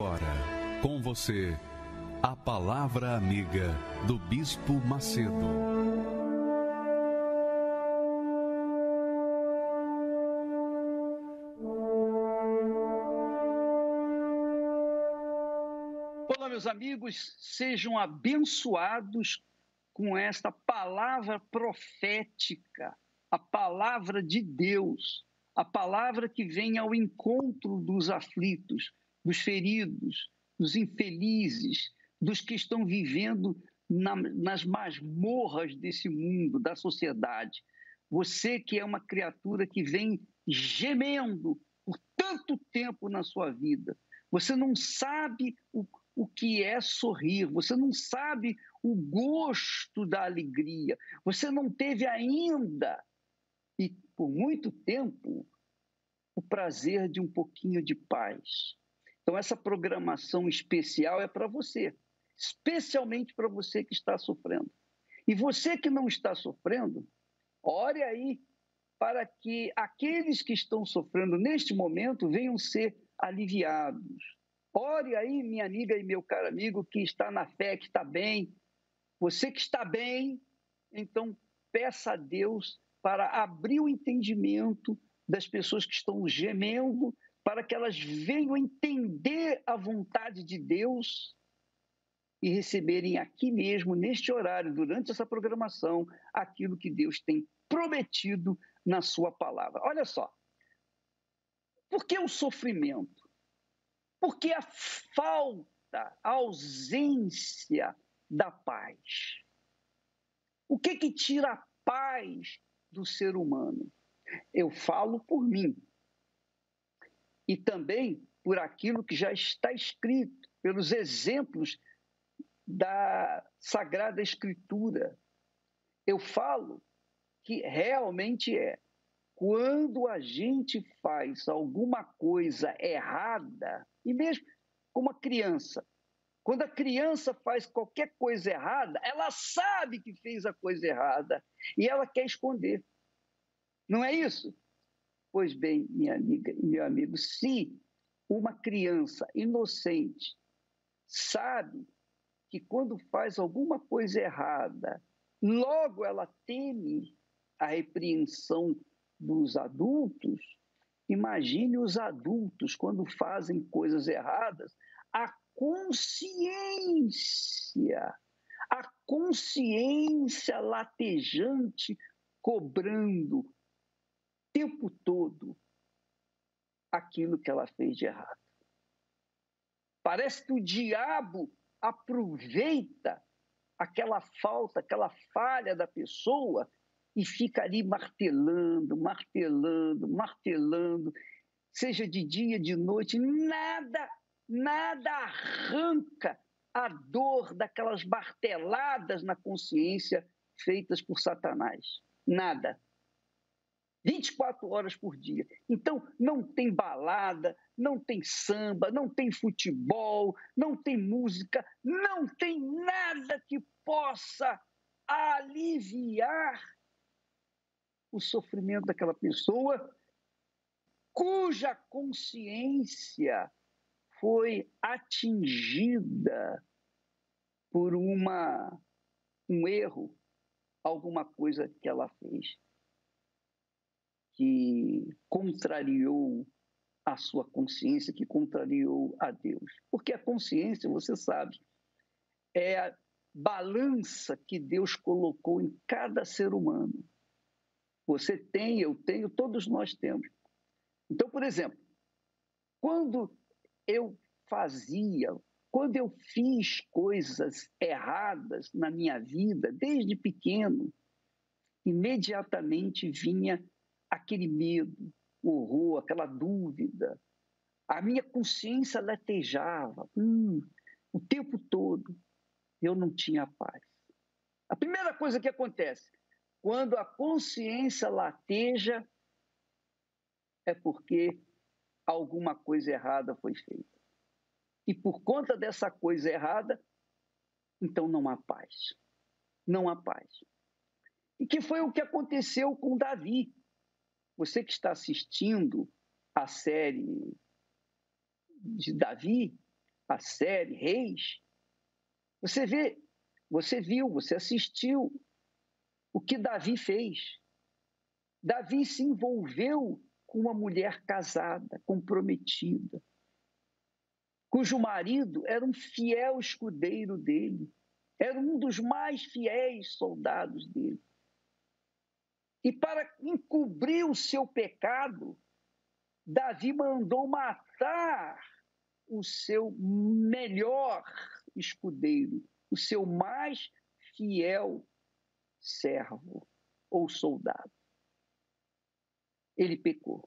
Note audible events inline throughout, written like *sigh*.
Agora, com você, a Palavra Amiga do Bispo Macedo. Olá, meus amigos, sejam abençoados com esta palavra profética, a palavra de Deus, a palavra que vem ao encontro dos aflitos dos feridos, dos infelizes, dos que estão vivendo na, nas masmorras desse mundo, da sociedade. Você que é uma criatura que vem gemendo por tanto tempo na sua vida, você não sabe o, o que é sorrir, você não sabe o gosto da alegria, você não teve ainda, e por muito tempo, o prazer de um pouquinho de paz. Então, essa programação especial é para você, especialmente para você que está sofrendo. E você que não está sofrendo, ore aí para que aqueles que estão sofrendo neste momento venham ser aliviados. Ore aí, minha amiga e meu caro amigo que está na fé, que está bem. Você que está bem, então peça a Deus para abrir o entendimento das pessoas que estão gemendo para que elas venham entender a vontade de Deus e receberem aqui mesmo, neste horário, durante essa programação, aquilo que Deus tem prometido na Sua palavra. Olha só. Por que o sofrimento? Por que a falta, a ausência da paz? O que que tira a paz do ser humano? Eu falo por mim e também por aquilo que já está escrito, pelos exemplos da Sagrada Escritura. Eu falo que realmente é quando a gente faz alguma coisa errada, e mesmo como a criança, quando a criança faz qualquer coisa errada, ela sabe que fez a coisa errada e ela quer esconder. Não é isso? Pois bem, minha amiga e meu amigo, se uma criança inocente sabe que quando faz alguma coisa errada, logo ela teme a repreensão dos adultos, imagine os adultos quando fazem coisas erradas, a consciência, a consciência latejante cobrando, tempo todo aquilo que ela fez de errado. Parece que o diabo aproveita aquela falta, aquela falha da pessoa e fica ali martelando, martelando, martelando, seja de dia, de noite, nada, nada arranca a dor daquelas marteladas na consciência feitas por Satanás. Nada. 24 horas por dia. Então, não tem balada, não tem samba, não tem futebol, não tem música, não tem nada que possa aliviar o sofrimento daquela pessoa cuja consciência foi atingida por uma um erro, alguma coisa que ela fez que contrariou a sua consciência, que contrariou a Deus. Porque a consciência, você sabe, é a balança que Deus colocou em cada ser humano. Você tem, eu tenho, todos nós temos. Então, por exemplo, quando eu fazia, quando eu fiz coisas erradas na minha vida, desde pequeno, imediatamente vinha aquele medo, o horror, aquela dúvida. A minha consciência latejava hum, o tempo todo. Eu não tinha paz. A primeira coisa que acontece quando a consciência lateja é porque alguma coisa errada foi feita. E por conta dessa coisa errada, então não há paz. Não há paz. E que foi o que aconteceu com Davi. Você que está assistindo a série de Davi, a série Reis, você vê, você viu, você assistiu o que Davi fez. Davi se envolveu com uma mulher casada, comprometida, cujo marido era um fiel escudeiro dele, era um dos mais fiéis soldados dele. E para encobrir o seu pecado, Davi mandou matar o seu melhor escudeiro, o seu mais fiel servo ou soldado. Ele pecou.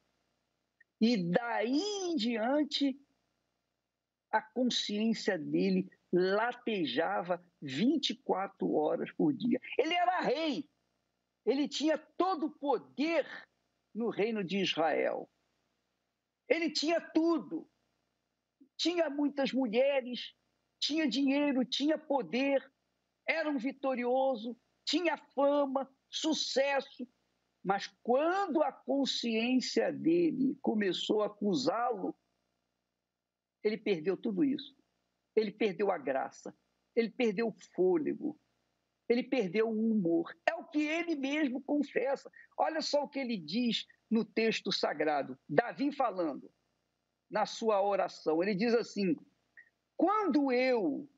E daí em diante, a consciência dele latejava 24 horas por dia. Ele era rei, ele tinha todo o poder no reino de Israel. Ele tinha tudo. Tinha muitas mulheres, tinha dinheiro, tinha poder, era um vitorioso, tinha fama, sucesso. Mas quando a consciência dele começou a acusá-lo, ele perdeu tudo isso. Ele perdeu a graça, ele perdeu o fôlego, ele perdeu o humor. É o que ele mesmo confessa. Olha só o que ele diz no texto sagrado. Davi falando na sua oração. Ele diz assim: quando eu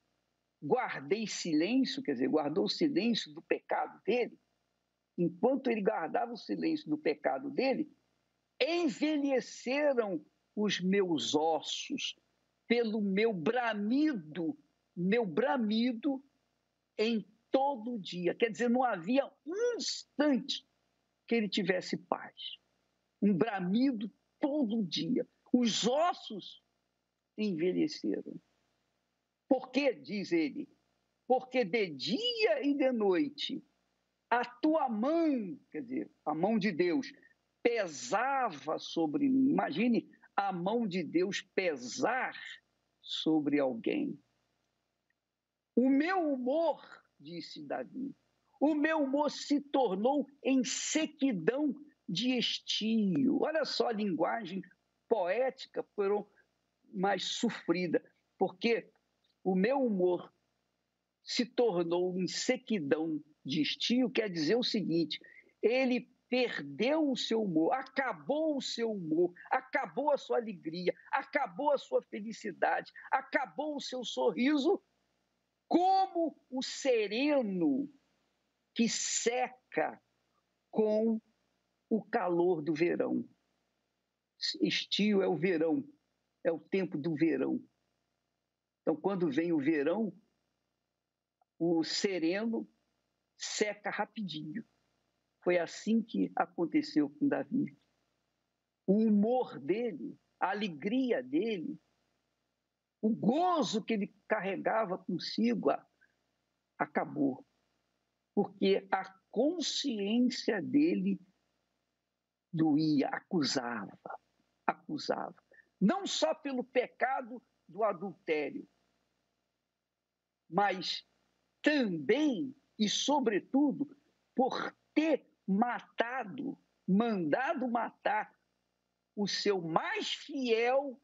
guardei silêncio, quer dizer, guardou o silêncio do pecado dele, enquanto ele guardava o silêncio do pecado dele, envelheceram os meus ossos pelo meu bramido, meu bramido em todo dia. Quer dizer, não havia um instante que ele tivesse paz. Um bramido todo dia. Os ossos envelheceram. Por que, diz ele? Porque de dia e de noite a tua mão, quer dizer, a mão de Deus, pesava sobre mim. Imagine a mão de Deus pesar sobre alguém. O meu humor, disse Davi, o meu humor se tornou em sequidão de estio. Olha só a linguagem poética, porém mais sofrida, porque o meu humor se tornou em sequidão de estio, quer dizer o seguinte: ele perdeu o seu humor, acabou o seu humor, acabou a sua alegria, acabou a sua felicidade, acabou o seu sorriso, como o sereno que seca com o calor do verão. Estio é o verão, é o tempo do verão. Então, quando vem o verão, o sereno seca rapidinho. Foi assim que aconteceu com Davi. O humor dele, a alegria dele, o gozo que ele carregava consigo acabou. Porque a consciência dele doía, acusava acusava. Não só pelo pecado do adultério, mas também e, sobretudo, por ter matado, mandado matar o seu mais fiel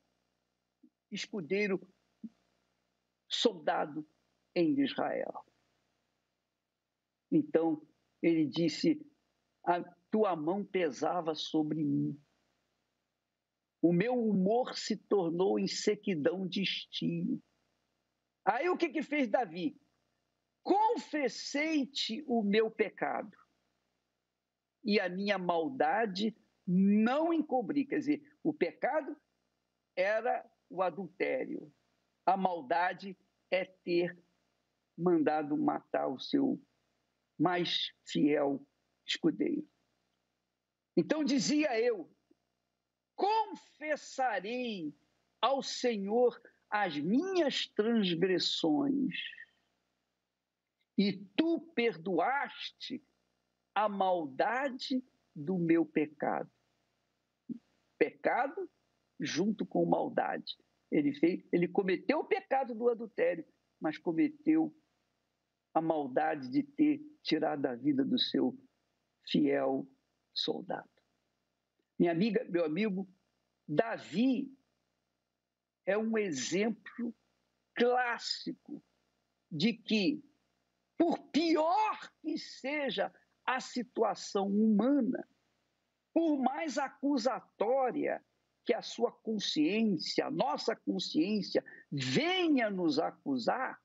escudeiro soldado em Israel. Então, ele disse: A tua mão pesava sobre mim. O meu humor se tornou em sequidão de estio. Aí o que, que fez Davi? Confessei-te o meu pecado e a minha maldade não encobri. Quer dizer, o pecado era o adultério, a maldade é ter mandado matar o seu mais fiel escudeiro. Então dizia eu: confessarei ao Senhor as minhas transgressões, e tu perdoaste a maldade do meu pecado. Pecado junto com maldade. Ele, fez, ele cometeu o pecado do adultério, mas cometeu a maldade de ter tirado a vida do seu fiel soldado. Minha amiga, meu amigo, Davi é um exemplo clássico de que, por pior que seja a situação humana, por mais acusatória que a sua consciência, a nossa consciência, venha nos acusar,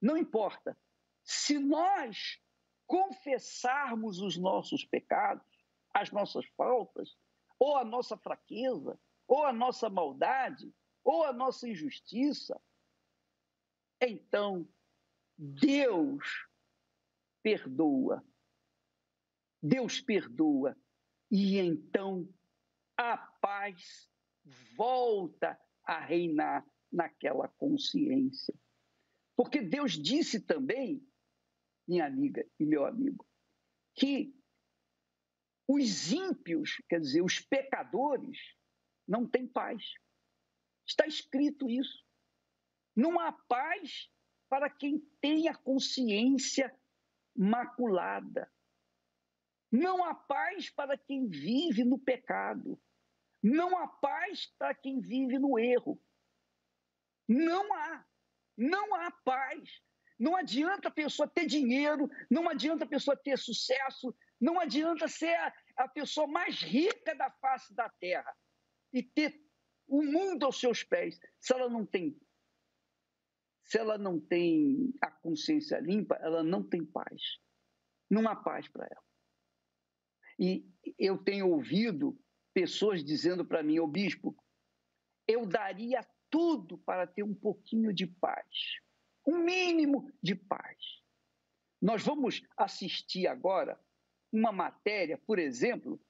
não importa. Se nós confessarmos os nossos pecados, as nossas faltas, ou a nossa fraqueza, ou a nossa maldade, ou a nossa injustiça, então Deus perdoa. Deus perdoa. E então a paz volta a reinar naquela consciência. Porque Deus disse também, minha amiga e meu amigo, que os ímpios, quer dizer, os pecadores, não têm paz. Está escrito isso. Não há paz para quem tem a consciência maculada. Não há paz para quem vive no pecado. Não há paz para quem vive no erro. Não há. Não há paz. Não adianta a pessoa ter dinheiro, não adianta a pessoa ter sucesso, não adianta ser a, a pessoa mais rica da face da terra e ter o mundo aos seus pés, se ela não tem se ela não tem a consciência limpa, ela não tem paz. Não há paz para ela. E eu tenho ouvido pessoas dizendo para mim, ô bispo, eu daria tudo para ter um pouquinho de paz, um mínimo de paz. Nós vamos assistir agora uma matéria, por exemplo,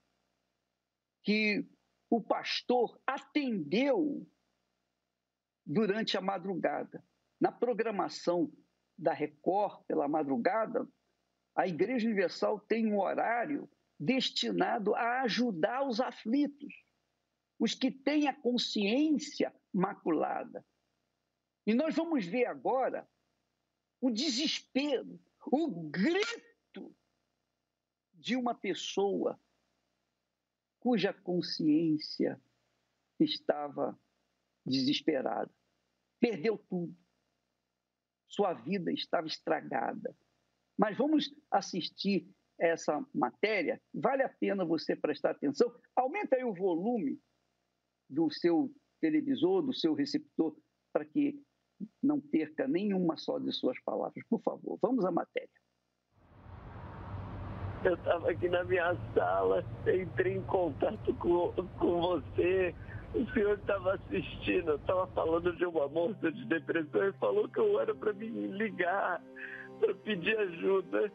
que o pastor atendeu durante a madrugada. Na programação da Record pela madrugada, a Igreja Universal tem um horário destinado a ajudar os aflitos, os que têm a consciência maculada. E nós vamos ver agora o desespero, o grito de uma pessoa cuja consciência estava desesperada. Perdeu tudo. Sua vida estava estragada. Mas vamos assistir essa matéria, vale a pena você prestar atenção. Aumenta aí o volume do seu televisor, do seu receptor, para que não perca nenhuma só de suas palavras. Por favor, vamos à matéria. Eu estava aqui na minha sala, entrei em contato com, com você. O senhor estava assistindo, estava falando de uma moça de depressão e falou que eu era para me ligar, para pedir ajuda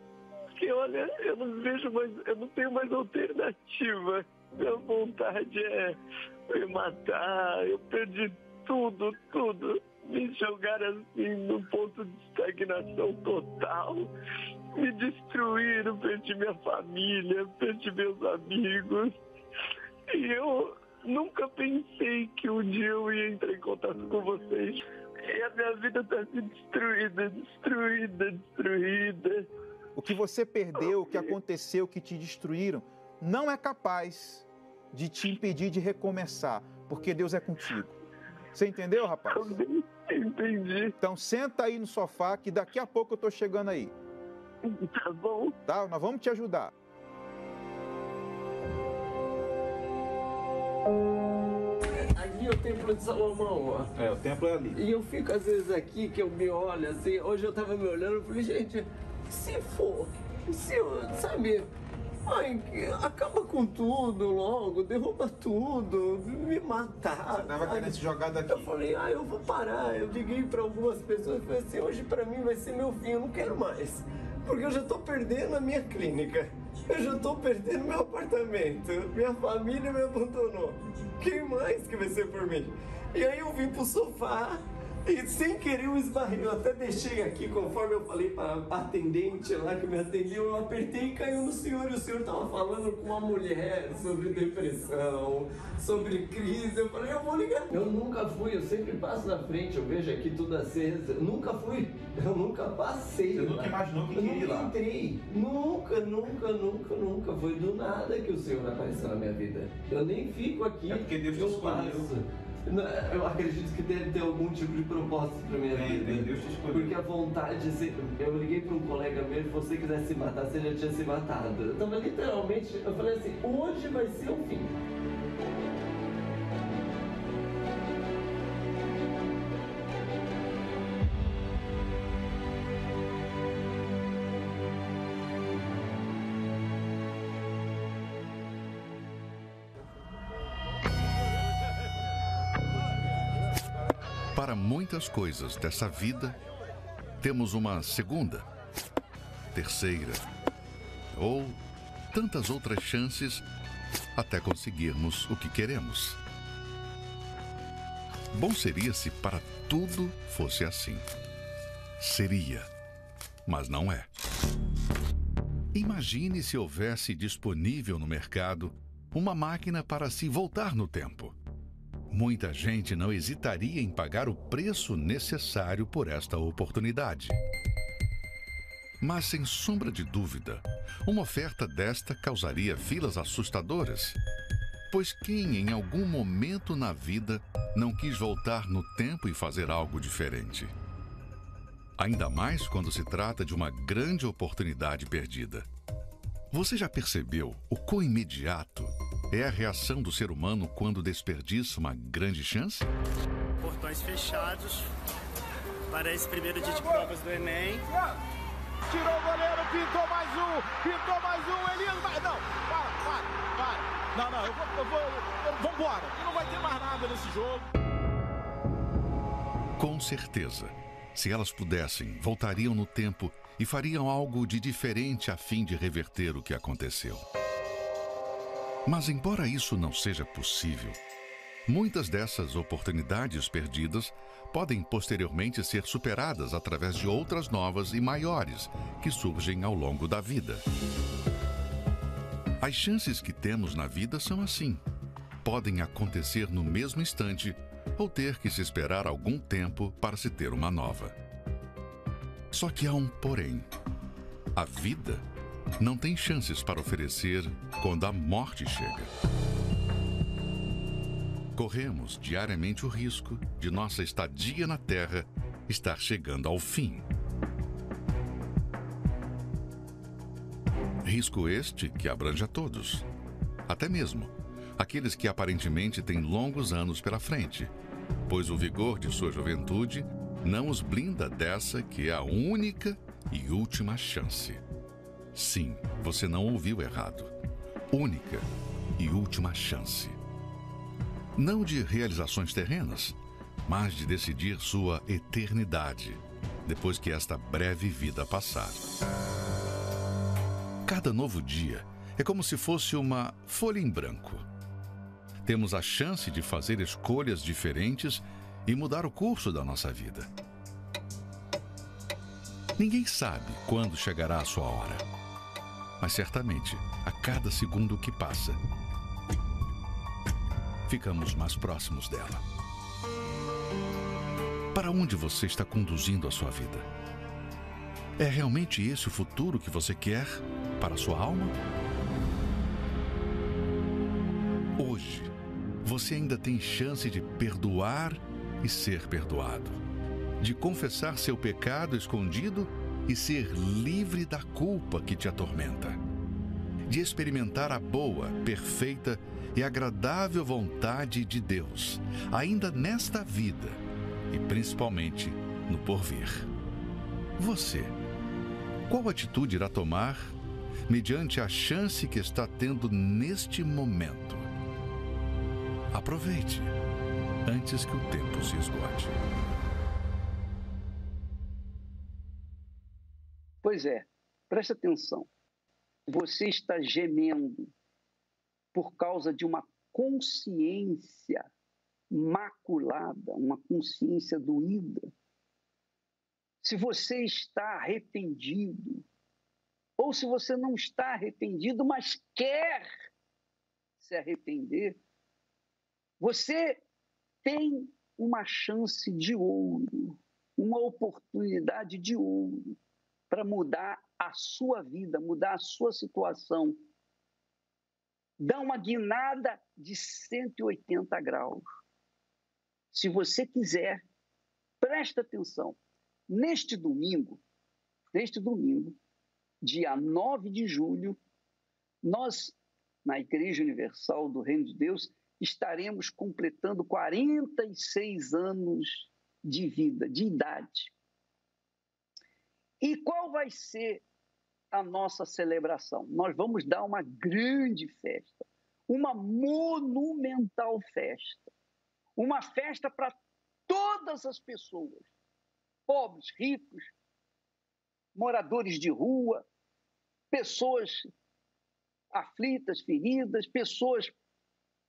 porque olha, eu não vejo mais, eu não tenho mais alternativa. Minha vontade é me matar, eu perdi tudo, tudo. Me jogar assim num ponto de estagnação total. Me destruíram, perdi minha família, perdi meus amigos. E eu nunca pensei que um dia eu ia entrar em contato com vocês. E a minha vida está assim destruída, destruída, destruída. O que você perdeu, o que aconteceu, o que te destruíram, não é capaz de te impedir de recomeçar, porque Deus é contigo. Você entendeu, rapaz? Entendi. Então senta aí no sofá que daqui a pouco eu tô chegando aí. Tá bom. Tá? Nós vamos te ajudar. Ali é o templo de Salomão, ó. É, o templo é ali. E eu fico às vezes aqui que eu me olho assim, hoje eu tava me olhando e falei, gente, se for, se, sabe, ai, acaba com tudo logo, derruba tudo, me matar. Você tava querendo se jogar daqui. Eu falei, ah, eu vou parar. Eu liguei para algumas pessoas e falei assim, hoje para mim vai ser meu fim, eu não quero mais. Porque eu já tô perdendo a minha clínica. Eu já tô perdendo meu apartamento. Minha família me abandonou. Quem mais que vai ser por mim? E aí eu vim pro sofá e sem querer eu esbarrei, eu até deixei aqui, conforme eu falei para a atendente lá que me atendeu, eu apertei e caiu no senhor. E o senhor estava falando com uma mulher sobre depressão, sobre crise. Eu falei, eu vou ligar. Eu nunca fui, eu sempre passo na frente, eu vejo aqui tudo acesa. Eu nunca fui, eu nunca passei. Você lá. nunca imaginou que eu queria ir lá? entrei. Nunca, nunca, nunca, nunca. Foi do nada que o senhor apareceu na minha vida. Eu nem fico aqui. É porque Deus te escolheu. Eu acredito que deve ter algum tipo de propósito pra minha Tem, vida. Deus te escolheu. Porque a vontade, assim, eu liguei para um colega meu, se você quisesse se matar, você já tinha se matado. Eu tava literalmente, eu falei assim, hoje vai ser o fim. Muitas coisas dessa vida, temos uma segunda, terceira ou tantas outras chances até conseguirmos o que queremos. Bom seria se para tudo fosse assim. Seria, mas não é. Imagine se houvesse disponível no mercado uma máquina para se voltar no tempo. Muita gente não hesitaria em pagar o preço necessário por esta oportunidade. Mas, sem sombra de dúvida, uma oferta desta causaria filas assustadoras. Pois quem, em algum momento na vida, não quis voltar no tempo e fazer algo diferente? Ainda mais quando se trata de uma grande oportunidade perdida. Você já percebeu o quão imediato é a reação do ser humano quando desperdiça uma grande chance? Portões fechados para esse primeiro dia de provas do Enem. Tirou o goleiro, pintou mais um, pintou mais um, Elias vai. Não, para, para, para. Não, não, eu vou, eu vou, eu, vambora. Não vai ter mais nada nesse jogo. Com certeza. Se elas pudessem, voltariam no tempo e fariam algo de diferente a fim de reverter o que aconteceu. Mas, embora isso não seja possível, muitas dessas oportunidades perdidas podem posteriormente ser superadas através de outras novas e maiores que surgem ao longo da vida. As chances que temos na vida são assim. Podem acontecer no mesmo instante ou ter que se esperar algum tempo para se ter uma nova. Só que há um porém. A vida não tem chances para oferecer quando a morte chega. Corremos diariamente o risco de nossa estadia na Terra estar chegando ao fim. Risco este que abrange a todos, até mesmo aqueles que aparentemente têm longos anos pela frente, pois o vigor de sua juventude não os blinda dessa que é a única e última chance. Sim, você não ouviu errado. Única e última chance. Não de realizações terrenas, mas de decidir sua eternidade, depois que esta breve vida passar. Cada novo dia é como se fosse uma folha em branco. Temos a chance de fazer escolhas diferentes e mudar o curso da nossa vida. Ninguém sabe quando chegará a sua hora, mas certamente, a cada segundo que passa, ficamos mais próximos dela. Para onde você está conduzindo a sua vida? É realmente esse o futuro que você quer para a sua alma? Você ainda tem chance de perdoar e ser perdoado, de confessar seu pecado escondido e ser livre da culpa que te atormenta, de experimentar a boa, perfeita e agradável vontade de Deus, ainda nesta vida e principalmente no porvir. Você, qual atitude irá tomar mediante a chance que está tendo neste momento? Aproveite antes que o tempo se esgote. Pois é, preste atenção. Você está gemendo por causa de uma consciência maculada, uma consciência doída. Se você está arrependido, ou se você não está arrependido, mas quer se arrepender, você tem uma chance de ouro, uma oportunidade de ouro para mudar a sua vida, mudar a sua situação. Dá uma guinada de 180 graus. se você quiser, presta atenção. Neste domingo, neste domingo, dia 9 de julho, nós, na Igreja Universal do Reino de Deus, estaremos completando 46 anos de vida, de idade. E qual vai ser a nossa celebração? Nós vamos dar uma grande festa, uma monumental festa. Uma festa para todas as pessoas, pobres, ricos, moradores de rua, pessoas aflitas, feridas, pessoas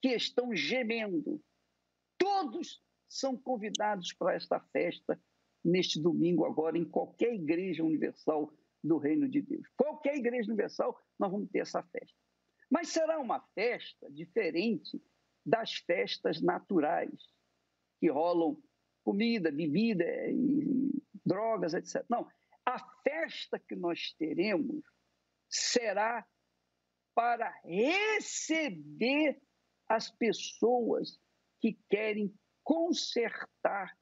que estão gemendo. Todos são convidados para esta festa neste domingo agora em qualquer igreja universal do Reino de Deus. Qualquer igreja universal, nós vamos ter essa festa. Mas será uma festa diferente das festas naturais, que rolam comida, bebida e drogas, etc. Não, a festa que nós teremos será para receber as pessoas que querem consertar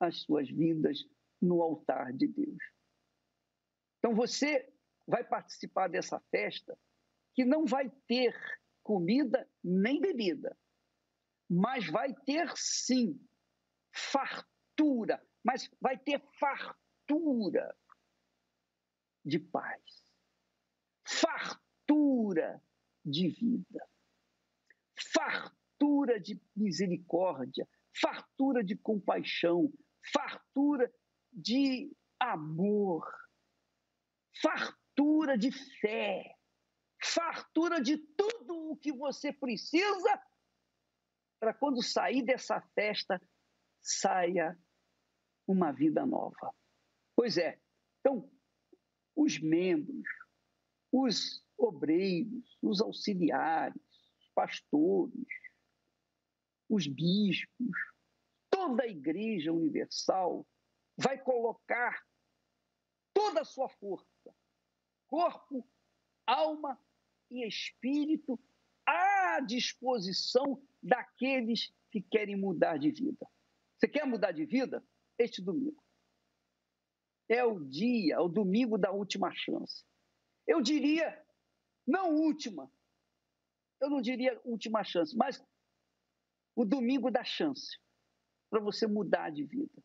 as suas vidas no altar de Deus. Então você vai participar dessa festa que não vai ter comida nem bebida, mas vai ter sim fartura, mas vai ter fartura de paz, fartura de vida, fartura de misericórdia, fartura de compaixão, fartura de amor, fartura de fé, fartura de tudo o que você precisa para quando sair dessa festa saia uma vida nova. Pois é, então, os membros, os obreiros, os auxiliares, pastores, os bispos, toda a Igreja Universal vai colocar toda a sua força, corpo, alma e espírito à disposição daqueles que querem mudar de vida. Você quer mudar de vida? Este domingo. É o dia, o domingo da última chance. Eu diria, não última, eu não diria última chance, mas o domingo da chance para você mudar de vida.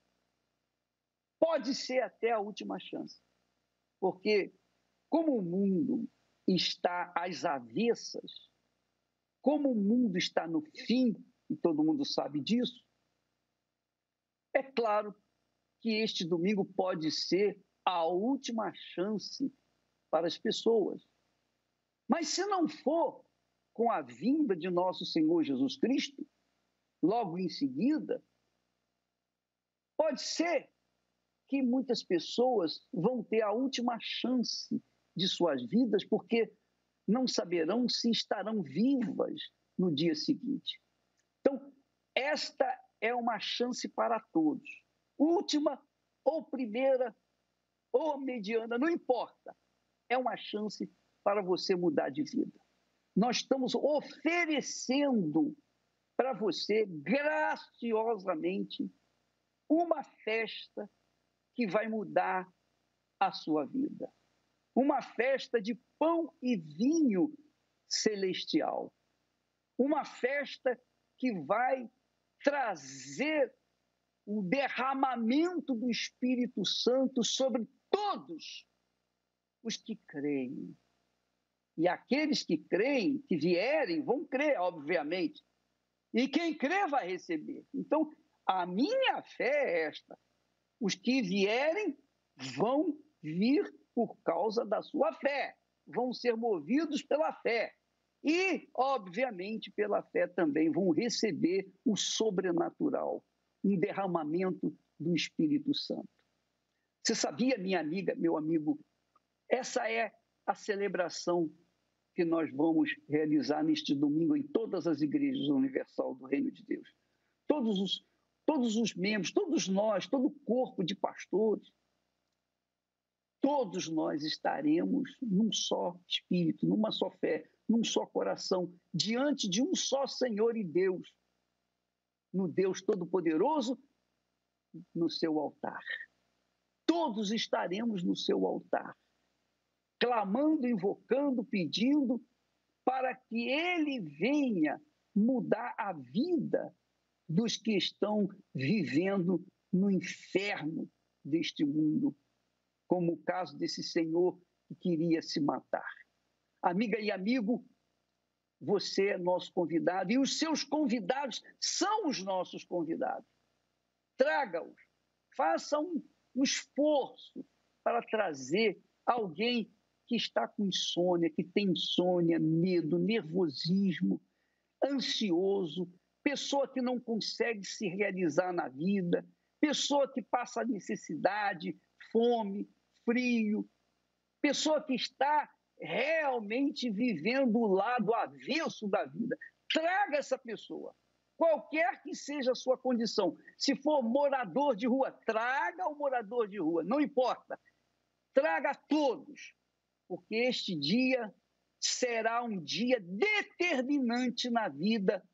Pode ser até a última chance, porque como o mundo está às avessas, como o mundo está no fim, e todo mundo sabe disso, é claro que este domingo pode ser a última chance para as pessoas. Mas se não for com a vinda de nosso Senhor Jesus Cristo, logo em seguida, pode ser que muitas pessoas vão ter a última chance de suas vidas porque não saberão se estarão vivas no dia seguinte. Então, esta é uma chance para todos. Última ou primeira ou mediana, não importa. É uma chance para você mudar de vida. Nós estamos oferecendo para você graciosamente uma festa que vai mudar a sua vida. Uma festa de pão e vinho celestial. Uma festa que vai trazer o derramamento do Espírito Santo sobre todos os que creem. E aqueles que creem, que vierem, vão crer, obviamente. E quem crê vai receber. Então, a minha fé é esta: os que vierem vão vir por causa da sua fé, vão ser movidos pela fé. E, obviamente, pela fé também vão receber o sobrenatural, um derramamento do Espírito Santo. Você sabia, minha amiga, meu amigo, essa é a celebração que nós vamos realizar neste domingo em todas as igrejas universal do Reino de Deus. Todos os, todos os membros, todos nós, todo o corpo de pastores, todos nós estaremos num só espírito, numa só fé, num só coração, diante de um só Senhor e Deus. no Deus Todo-Poderoso, no seu altar. Todos estaremos no seu altar, clamando, invocando, pedindo para que ele venha mudar a vida dos que estão vivendo no inferno deste mundo, como o caso desse senhor que queria se matar. Amiga e amigo, você é nosso convidado e os seus convidados são os nossos convidados. Traga-os, faça um, um esforço para trazer alguém que está com insônia, que tem insônia, medo, nervosismo, ansioso, pessoa que não consegue se realizar na vida, pessoa que passa necessidade, fome, frio, pessoa que está realmente vivendo o lado avesso da vida. Traga essa pessoa, qualquer que seja a sua condição. Se for morador de rua, traga o morador de rua, não importa. Traga todos, porque este dia será um dia determinante na vida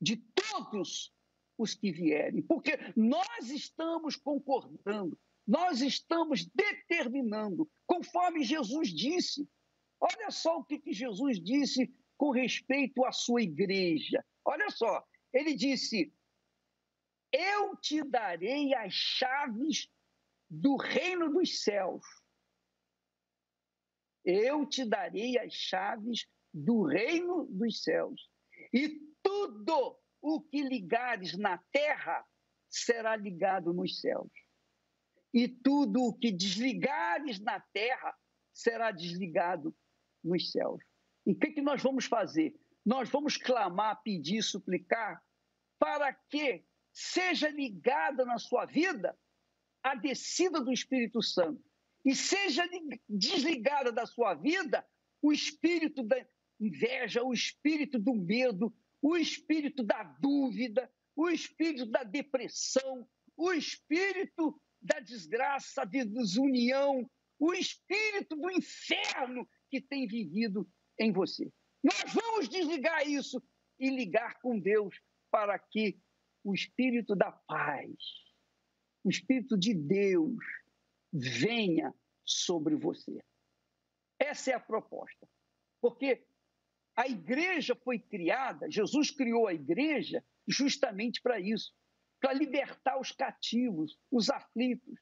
de todos os que vierem, porque nós estamos concordando, nós estamos determinando, conforme Jesus disse. Olha só o que, que Jesus disse com respeito à sua igreja. Olha só, ele disse: Eu te darei as chaves do reino dos céus. Eu te darei as chaves do reino dos céus. E tudo o que ligares na terra será ligado nos céus. E tudo o que desligares na terra será desligado nos céus. E o que, que nós vamos fazer? Nós vamos clamar, pedir, suplicar para que seja ligada na sua vida a descida do Espírito Santo e seja desligada da sua vida o espírito da inveja, o espírito do medo, o espírito da dúvida, o espírito da depressão, o espírito da desgraça, da desunião, o espírito do inferno que tem vivido em você. Nós vamos desligar isso e ligar com Deus para que o espírito da paz, o espírito de Deus venha sobre você. Essa é a proposta. Porque a igreja foi criada, Jesus criou a igreja justamente para isso para libertar os cativos, os aflitos,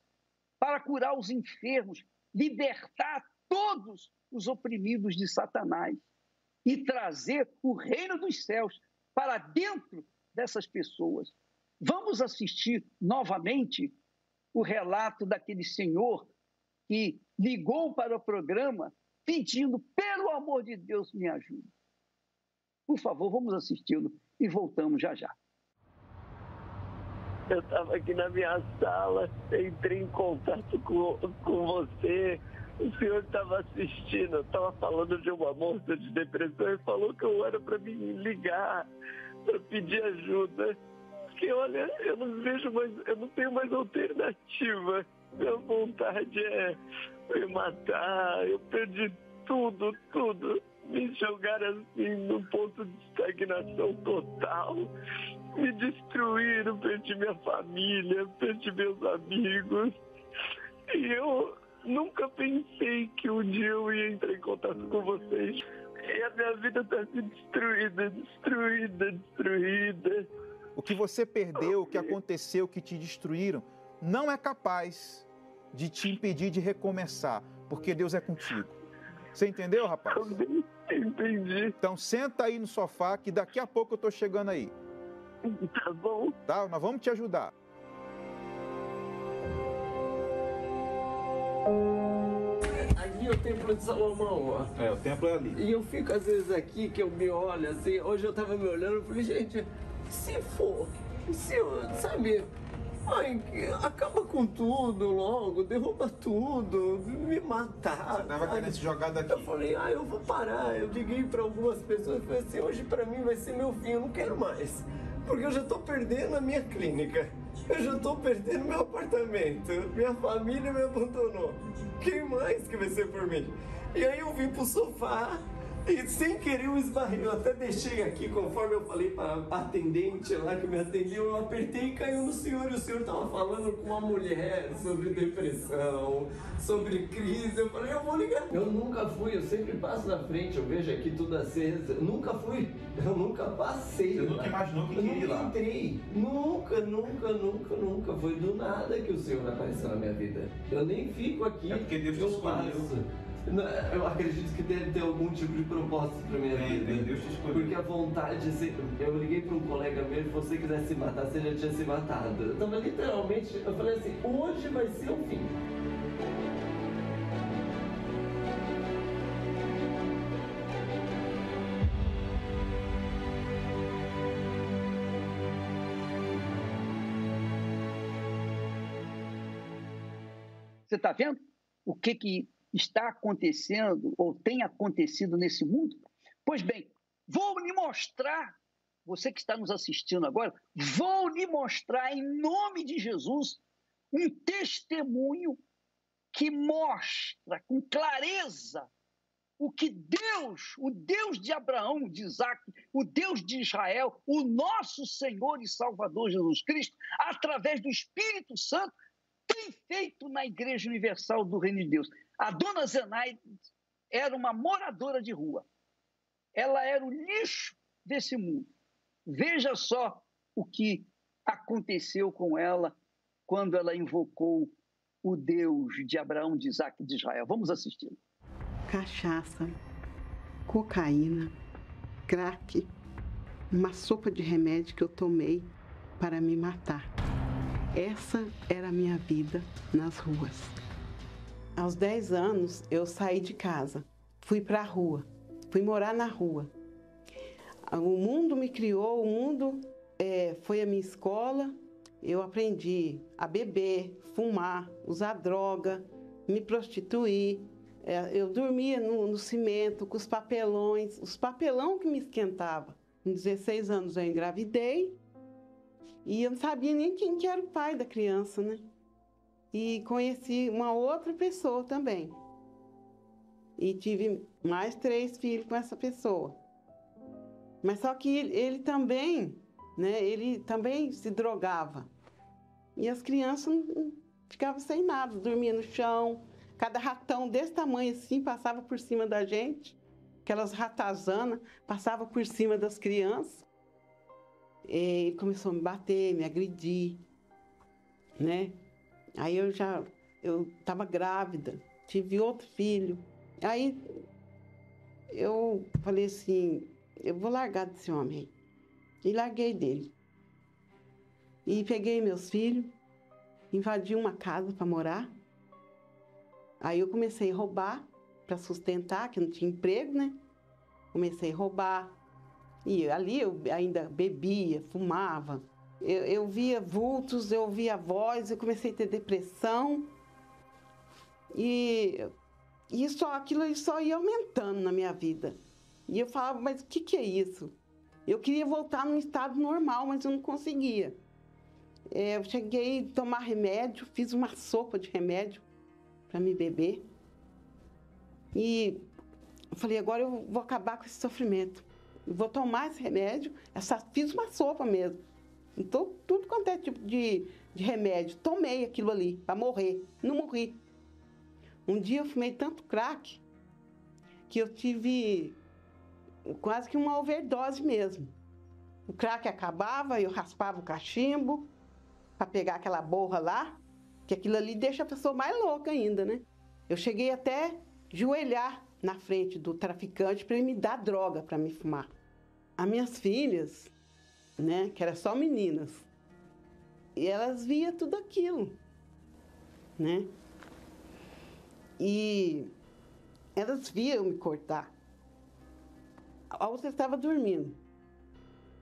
para curar os enfermos, libertar todos os oprimidos de Satanás e trazer o reino dos céus para dentro dessas pessoas. Vamos assistir novamente o relato daquele senhor que ligou para o programa pedindo, pelo amor de Deus, me ajude. Por favor, vamos assisti-lo e voltamos já já. Eu estava aqui na minha sala, entrei em contato com, com você. O senhor estava assistindo, estava falando de uma moça de depressão e falou que eu era para me ligar, para pedir ajuda. Porque olha, eu não vejo mais, eu não tenho mais alternativa. Minha vontade é me matar, eu perdi tudo, tudo me jogaram assim num ponto de estagnação total. Me destruíram, perdi minha família, perdi meus amigos. E eu nunca pensei que um dia eu ia entrar em contato com vocês. E a minha vida está assim destruída, destruída, destruída. O que você perdeu, o que aconteceu, o que te destruíram, não é capaz de te impedir de recomeçar, porque Deus é contigo. Você entendeu, rapaz? Entendi. Então senta aí no sofá que daqui a pouco eu tô chegando aí. *laughs* Tá bom. Tá? Nós vamos te ajudar. Ali é o templo de Salomão, ó. É, o templo é ali. E eu fico às vezes aqui que eu me olho assim, hoje eu tava me olhando e falei, gente, se for, se eu, sabe, Ai, acaba com tudo logo, derruba tudo, me matar. Você tava querendo se jogar daqui. Eu falei, ah, eu vou parar. Eu liguei para algumas pessoas e falei assim, hoje para mim vai ser meu fim, eu não quero mais. Porque eu já tô perdendo a minha clínica. Eu já tô perdendo meu apartamento. Minha família me abandonou. Quem mais que vai ser por mim? E aí eu vim pro sofá E sem querer eu esbarrei, eu até deixei aqui, conforme eu falei para a atendente lá que me atendeu, eu apertei e caiu no senhor. E o senhor estava falando com uma mulher sobre depressão, sobre crise. Eu falei, eu vou ligar. Eu nunca fui, eu sempre passo na frente, eu vejo aqui tudo aceso. Eu nunca fui, eu nunca passei. Você nunca imaginou que queria ir lá? entrei. Nunca, nunca, nunca, nunca. Foi do nada que o senhor apareceu na minha vida. Eu nem fico aqui. É porque Deus eu passo. Eu acredito que deve ter algum tipo de propósito pra minha Tem, vida. tem, Deus te escolheu. Porque a vontade, se- eu liguei para um colega meu, se você quisesse se matar, você já tinha se matado. Eu tava literalmente, eu falei assim, hoje vai ser o fim. Você está vendo o que, que está acontecendo ou tem acontecido nesse mundo? Pois bem, vou lhe mostrar, você que está nos assistindo agora, vou lhe mostrar em nome de Jesus um testemunho que mostra com clareza o que Deus, o Deus de Abraão, de Isaac, o Deus de Israel, o nosso Senhor e Salvador Jesus Cristo, através do Espírito Santo, feito na Igreja Universal do Reino de Deus. A dona Zenaide era uma moradora de rua. Ela era o lixo desse mundo. Veja só o que aconteceu com ela quando ela invocou o Deus de Abraão, de Isaac e de Israel. Vamos assistir. cachaça, cocaína, crack, uma sopa de remédio que eu tomei para me matar. Essa era a minha vida nas ruas. Aos 10 anos, eu saí de casa, fui para a rua, fui morar na rua. O mundo me criou, o mundo eh, foi a minha escola. Eu aprendi a beber, fumar, usar droga, me prostituir, é, eu dormia no, no cimento com os papelões, os papelão que me esquentava. Com 16 anos eu engravidei e eu não sabia nem quem que era o pai da criança, né? E conheci uma outra pessoa também. E tive mais três filhos com essa pessoa. Mas só que ele, ele também, né? Ele também se drogava. E as crianças ficavam sem nada, dormia no chão, Cada ratão desse tamanho assim passava por cima da gente. Aquelas ratazanas passavam por cima das crianças. Ele começou a me bater, me agredir, né? Aí eu já, eu estava grávida, tive outro filho. Aí eu falei assim, eu vou largar desse homem. E larguei dele. E peguei meus filhos, invadi uma casa para morar. Aí eu comecei a roubar para sustentar, que não tinha emprego, né? Comecei a roubar. E ali eu ainda bebia, fumava. Eu, eu via vultos, eu via voz, eu comecei a ter depressão. E isso, aquilo só ia aumentando na minha vida. E eu falava, mas o que, que é isso? Eu queria voltar num estado normal, mas eu não conseguia. É, Eu cheguei a tomar remédio, fiz uma sopa de remédio para me beber. E eu falei, agora eu vou acabar com esse sofrimento. Vou tomar esse remédio, essa, fiz uma sopa mesmo. Então, tudo quanto é tipo de, de remédio, tomei aquilo ali para morrer. Não morri. Um dia eu fumei tanto crack que eu tive quase que uma overdose mesmo. O crack acabava, eu raspava o cachimbo para pegar aquela borra lá, que aquilo ali deixa a pessoa mais louca ainda, né? Eu cheguei até joelhar na frente do traficante para ele me dar droga para me fumar. As minhas filhas, né, que eram só meninas, e elas via tudo aquilo, né? E elas viam me cortar. A outra estava dormindo,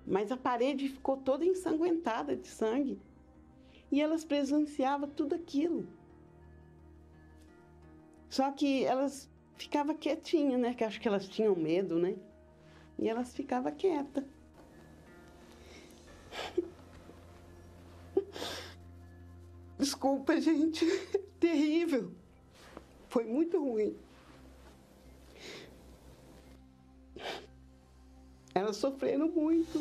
mas a parede ficou toda ensanguentada de sangue. E elas presenciavam tudo aquilo. Só que elas ficavam quietinhas, né? Que acho que elas tinham medo, né? E elas ficavam quietas. Desculpa, gente. *laughs* Terrível. Foi muito ruim. elas sofreram muito.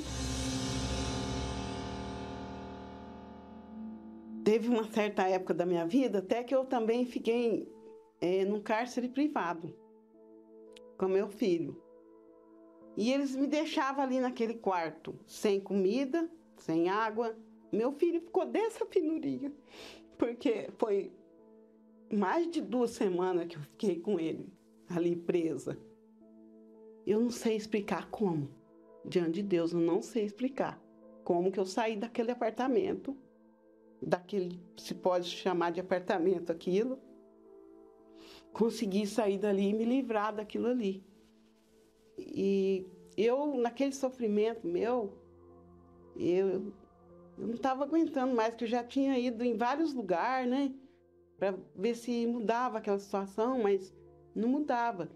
Teve uma certa época da minha vida até que eu também fiquei é, num cárcere privado com meu filho. E eles me deixavam ali naquele quarto, sem comida, sem água. Meu filho ficou dessa finurinha, porque foi mais de duas semanas que eu fiquei com ele ali presa. Eu não sei explicar como. Diante de Deus, eu não sei explicar como que eu saí daquele apartamento, daquele, se pode chamar de apartamento aquilo, consegui sair dali e me livrar daquilo ali. E eu, naquele sofrimento meu, eu, eu não estava aguentando mais, que eu já tinha ido em vários lugares, né? Para ver se mudava aquela situação, mas não mudava.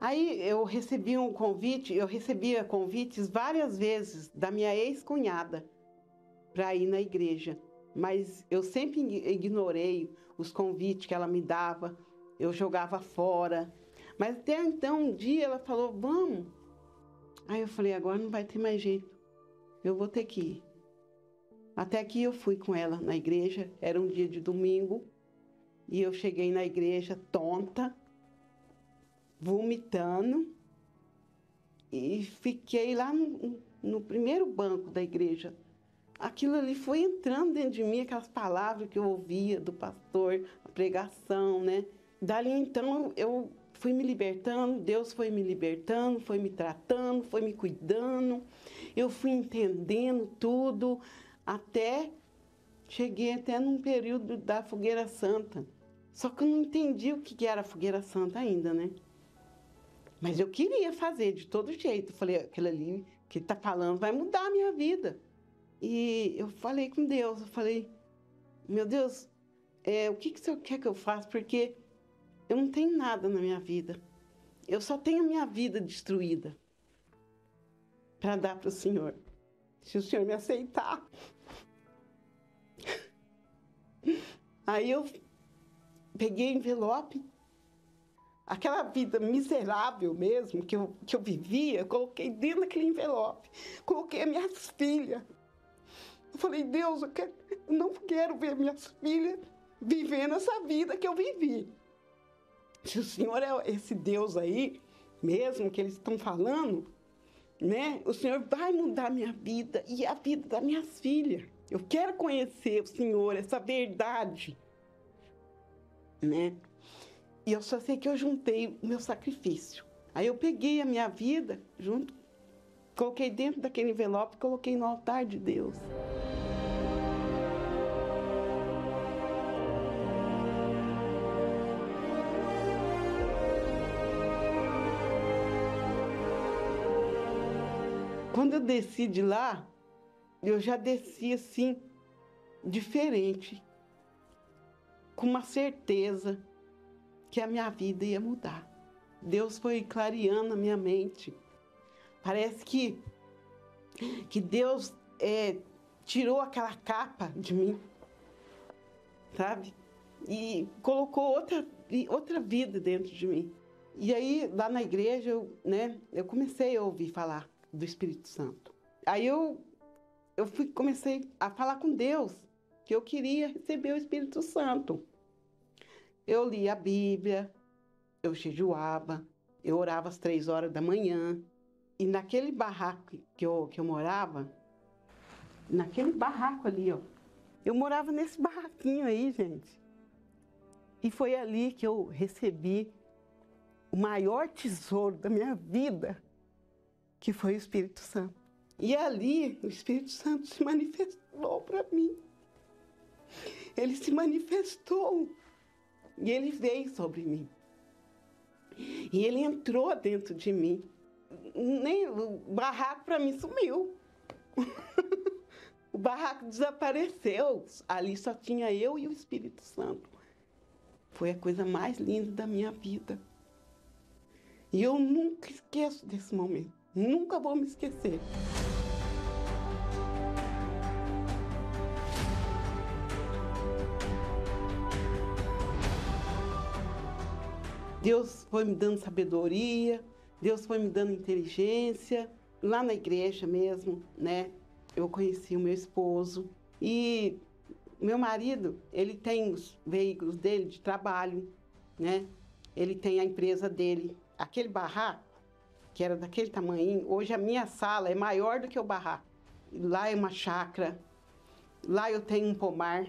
Aí eu recebi um convite, eu recebia convites várias vezes da minha ex-cunhada para ir na igreja, mas eu sempre ignorei os convites que ela me dava eu jogava fora. Mas até então, um dia ela falou, vamos. Aí eu falei, agora não vai ter mais jeito. Eu vou ter que ir. Até que eu fui com ela na igreja, era um dia de domingo, e eu cheguei na igreja tonta, vomitando, e fiquei lá no, no primeiro banco da igreja. Aquilo ali foi entrando dentro de mim, aquelas palavras que eu ouvia do pastor, a pregação, né? Dali então eu fui me libertando, Deus foi me libertando, foi me tratando, foi me cuidando. Eu fui entendendo tudo até cheguei até num período da fogueira santa. Só que eu não entendi o que era a fogueira santa ainda, né? Mas eu queria fazer de todo jeito. Falei, aquilo ali que ele está falando vai mudar a minha vida. E eu falei com Deus, eu falei, meu Deus, é, o que, que o senhor quer que eu faça? Porque eu não tenho nada na minha vida. Eu só tenho a minha vida destruída para dar para o Senhor. Se o Senhor me aceitar. Aí eu peguei envelope, aquela vida miserável mesmo que eu, que eu vivia, coloquei dentro daquele envelope. Coloquei as minhas filhas. Eu falei, Deus, eu, quero, eu não quero ver minhas filhas vivendo essa vida que eu vivi. Se o Senhor é esse Deus aí, mesmo que eles estão falando, né? O Senhor vai mudar minha vida e a vida das minhas filhas. Eu quero conhecer o Senhor, essa verdade, né? E eu só sei que eu juntei o meu sacrifício. Aí eu peguei a minha vida junto, coloquei dentro daquele envelope, coloquei no altar de Deus. Quando eu desci de lá, eu já desci assim, diferente, com uma certeza que a minha vida ia mudar. Deus foi clareando a minha mente. Parece que, que Deus é, tirou aquela capa de mim, sabe? E colocou outra, outra vida dentro de mim. E aí, lá na igreja, eu, né, eu comecei a ouvir falar do Espírito Santo. Aí eu, eu fui, comecei a falar com Deus que eu queria receber o Espírito Santo. Eu li a Bíblia, eu jejuava, eu orava às três horas da manhã. E naquele barraco que eu, que eu morava, naquele barraco ali, ó, eu morava nesse *laughs* barraquinho aí, gente. E foi ali que eu recebi o maior tesouro da minha vida, que foi o Espírito Santo. E ali o Espírito Santo se manifestou para mim. Ele se manifestou e ele veio sobre mim. E ele entrou dentro de mim. Nem o barraco para mim sumiu. *laughs* o barraco desapareceu. Ali só tinha eu e o Espírito Santo. Foi a coisa mais linda da minha vida. E eu nunca esqueço desse momento. Nunca vou me esquecer. Deus foi me dando sabedoria, Deus foi me dando inteligência, lá na igreja mesmo, né? Eu conheci o meu esposo e meu marido, ele tem os veículos dele de trabalho, né? Ele tem a empresa dele. Aquele barraco, que era daquele tamanho, hoje a minha sala é maior do que o barraco. Lá é uma chácara, lá eu tenho um pomar,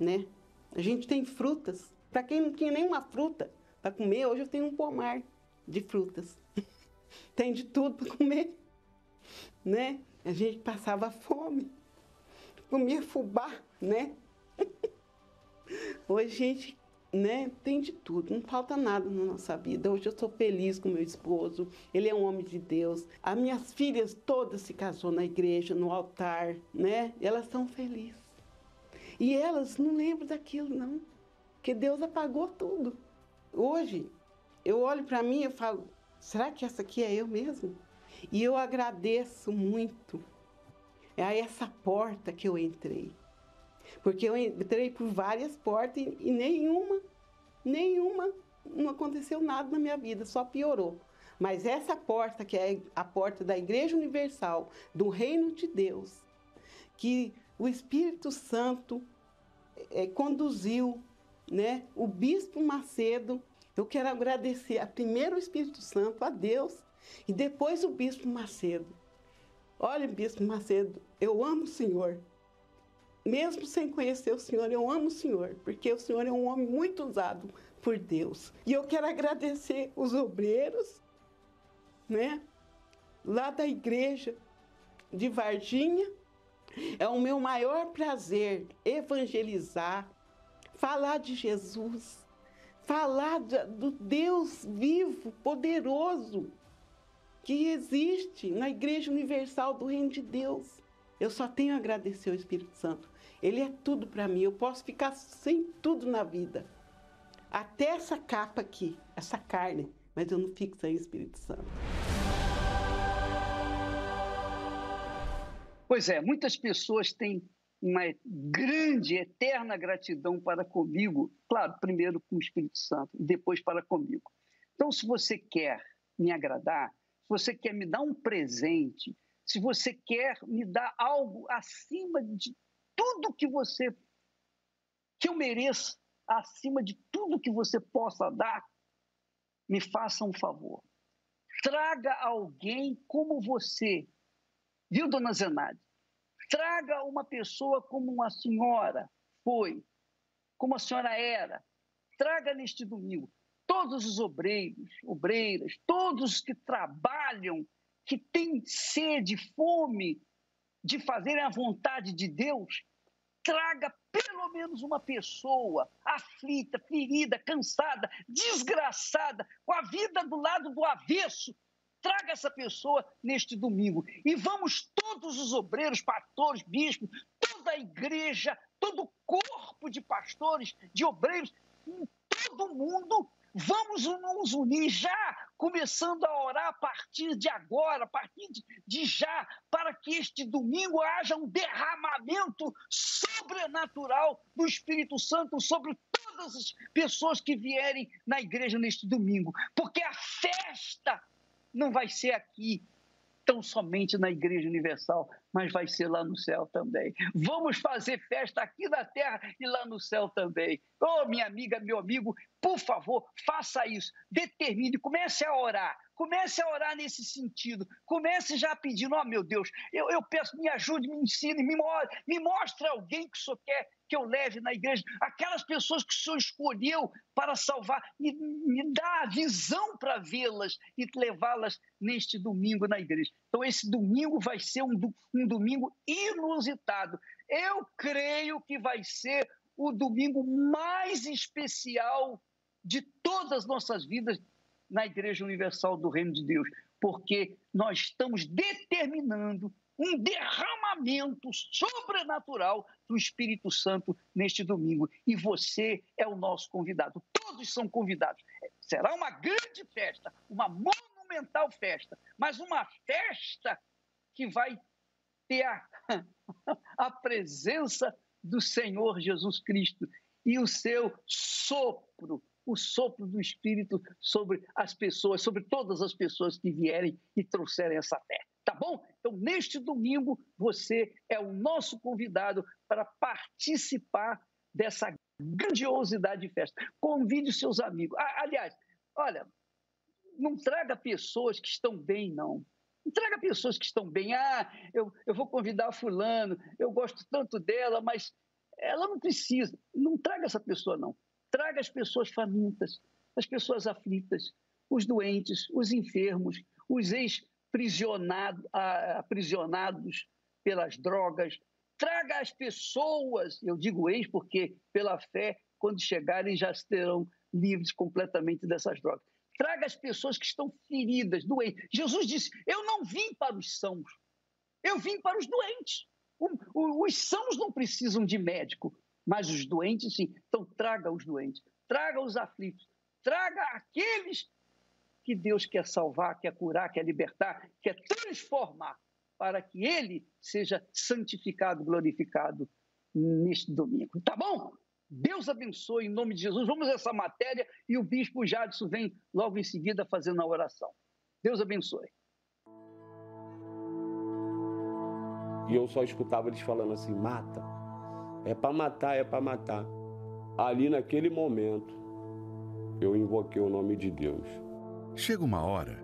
né? A gente tem frutas. Para quem não tinha nenhuma fruta para comer, hoje eu tenho um pomar de frutas. *laughs* tem de tudo para comer, né? A gente passava fome, comia fubá, né? *laughs* Hoje a gente né, tem de tudo, não falta nada na nossa vida. Hoje eu sou feliz com meu esposo, ele é um homem de Deus. As minhas filhas todas se casou na igreja, no altar, né? Elas estão felizes. E elas não lembram daquilo, não. Porque Deus apagou tudo. Hoje, eu olho para mim e falo, será que essa aqui é eu mesmo? E eu agradeço muito a essa porta que eu entrei. Porque eu entrei por várias portas e, e nenhuma, nenhuma, não aconteceu nada na minha vida, só piorou. Mas essa porta, que é a porta da Igreja Universal, do Reino de Deus, que o Espírito Santo é, conduziu, né? O Bispo Macedo, eu quero agradecer a primeiro o Espírito Santo, a Deus, e depois o Bispo Macedo. Olha, Bispo Macedo, eu amo o Senhor. Mesmo sem conhecer o Senhor, eu amo o Senhor, porque o Senhor é um homem muito usado por Deus. E eu quero agradecer os obreiros, né? Lá da igreja de Varginha. É o meu maior prazer evangelizar, falar de Jesus, falar do Deus vivo, poderoso, que existe na Igreja Universal do Reino de Deus. Eu só tenho a agradecer ao Espírito Santo. Ele é tudo para mim. Eu posso ficar sem tudo na vida. Até essa capa aqui, essa carne, mas eu não fico sem o Espírito Santo. Pois é, muitas pessoas têm uma grande, eterna gratidão para comigo. Claro, primeiro com o Espírito Santo e depois para comigo. Então, se você quer me agradar, se você quer me dar um presente, se você quer me dar algo acima de tudo que você que eu mereça, acima de tudo que você possa dar, me faça um favor. Traga alguém como você. Viu, dona Zenade? Traga uma pessoa como uma senhora foi, como a senhora era. Traga neste domingo todos os obreiros, obreiras, todos que trabalham, que têm sede, fome de fazerem a vontade de Deus, traga pelo menos uma pessoa aflita, ferida, cansada, desgraçada, com a vida do lado do avesso. Traga essa pessoa neste domingo e vamos todos os obreiros, pastores, bispos, toda a igreja, todo o corpo de pastores, de obreiros, todo mundo Vamos nos unir já, começando a orar a partir de agora, a partir de, já, para que este domingo haja um derramamento sobrenatural do Espírito Santo sobre todas as pessoas que vierem na igreja neste domingo. Porque a festa não vai ser aqui, tão somente na Igreja Universal, mas vai ser lá no céu também. Vamos fazer festa aqui na terra e lá no céu também. Oh, minha amiga, meu amigo, por favor, faça isso. Determine, comece a orar. Comece a orar nesse sentido. Comece já pedindo, ó oh, meu Deus, eu, eu peço, me ajude, me ensine, me, me mostre alguém que o Senhor quer que eu leve na igreja. Aquelas pessoas que o Senhor escolheu para salvar, e me dá a visão para vê-las e levá-las neste domingo na igreja. Então, esse domingo vai ser um, um domingo inusitado. Eu creio que vai ser o domingo mais especial de todas as nossas vidas na Igreja Universal do Reino de Deus, porque nós estamos determinando um derramamento sobrenatural do Espírito Santo neste domingo. E você é o nosso convidado. Todos são convidados. Será uma grande festa, uma monumental festa, mas uma festa que vai ter a, *laughs* a presença do Senhor Jesus Cristo e o seu sopro o sopro do Espírito sobre as pessoas, sobre todas as pessoas que vierem e trouxerem essa fé. Tá bom? Então, neste domingo, você é o nosso convidado para participar dessa grandiosidade de festa. Convide seus amigos. Aliás, olha, não traga pessoas que estão bem, não. Traga pessoas que estão bem. Ah, eu, eu vou convidar fulano, eu gosto tanto dela, mas ela não precisa. Não traga essa pessoa, não. Traga as pessoas famintas, as pessoas aflitas, os doentes, os enfermos, os ex-aprisionados pelas drogas. Traga as pessoas, eu digo ex porque pela fé, quando chegarem já terão livres completamente dessas drogas. Traga as pessoas que estão feridas, doentes. Jesus disse: Eu não vim para os sãos, eu vim para os doentes. Os sãos não precisam de médico, mas os doentes sim. Então traga os doentes, traga os aflitos, traga aqueles que Deus quer salvar, quer curar, quer libertar, quer transformar, para que ele seja santificado, glorificado neste domingo. Tá bom? Deus abençoe em nome de Jesus. Vamos a essa matéria e o bispo Jadson vem logo em seguida fazendo a oração. Deus abençoe. E eu só escutava eles falando assim: mata. É para matar, é para matar. Ali naquele momento, eu invoquei o nome de Deus. Chega uma hora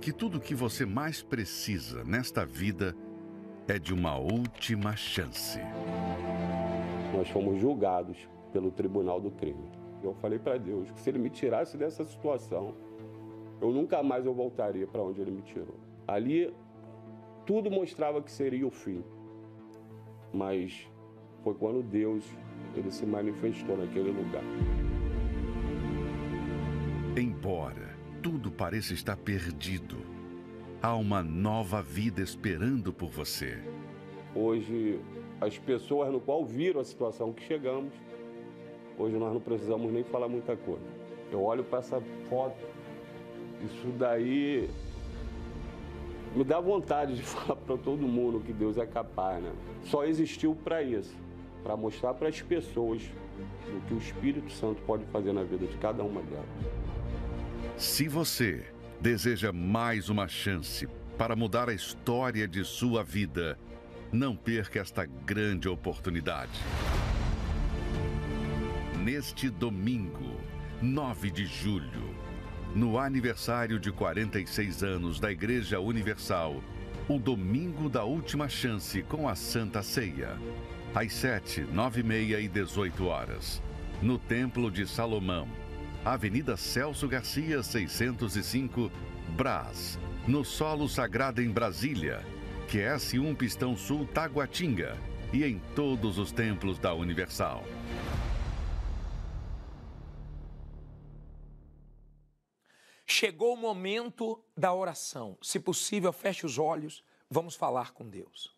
que tudo o que você mais precisa nesta vida é de uma última chance. Nós fomos julgados pelo tribunal do crime. Eu falei para Deus que se ele me tirasse dessa situação, eu nunca mais eu voltaria para onde ele me tirou. Ali tudo mostrava que seria o fim. Mas foi quando Deus ele se manifestou naquele lugar. Embora tudo pareça estar perdido, há uma nova vida esperando por você. Hoje, as pessoas no qual viram a situação que chegamos, Hoje nós não precisamos nem falar muita coisa. Eu olho para essa foto, isso daí me dá vontade de *laughs* falar para todo mundo que Deus é capaz, né? Só existiu para isso, para mostrar para as pessoas o que o Espírito Santo pode fazer na vida de cada uma delas. Se você deseja mais uma chance para mudar a história de sua vida, não perca esta grande oportunidade. Neste domingo, 9 de julho, no aniversário de 46 anos da Igreja Universal, o domingo da última chance com a Santa Ceia, às 7, 9 e meia e 18 horas, no Templo de Salomão, Avenida Celso Garcia, 605, Brás, no Solo Sagrado em Brasília, QS1 Pistão Sul Taguatinga e em todos os templos da Universal. Chegou o momento da oração. Se possível, feche os olhos, vamos falar com Deus.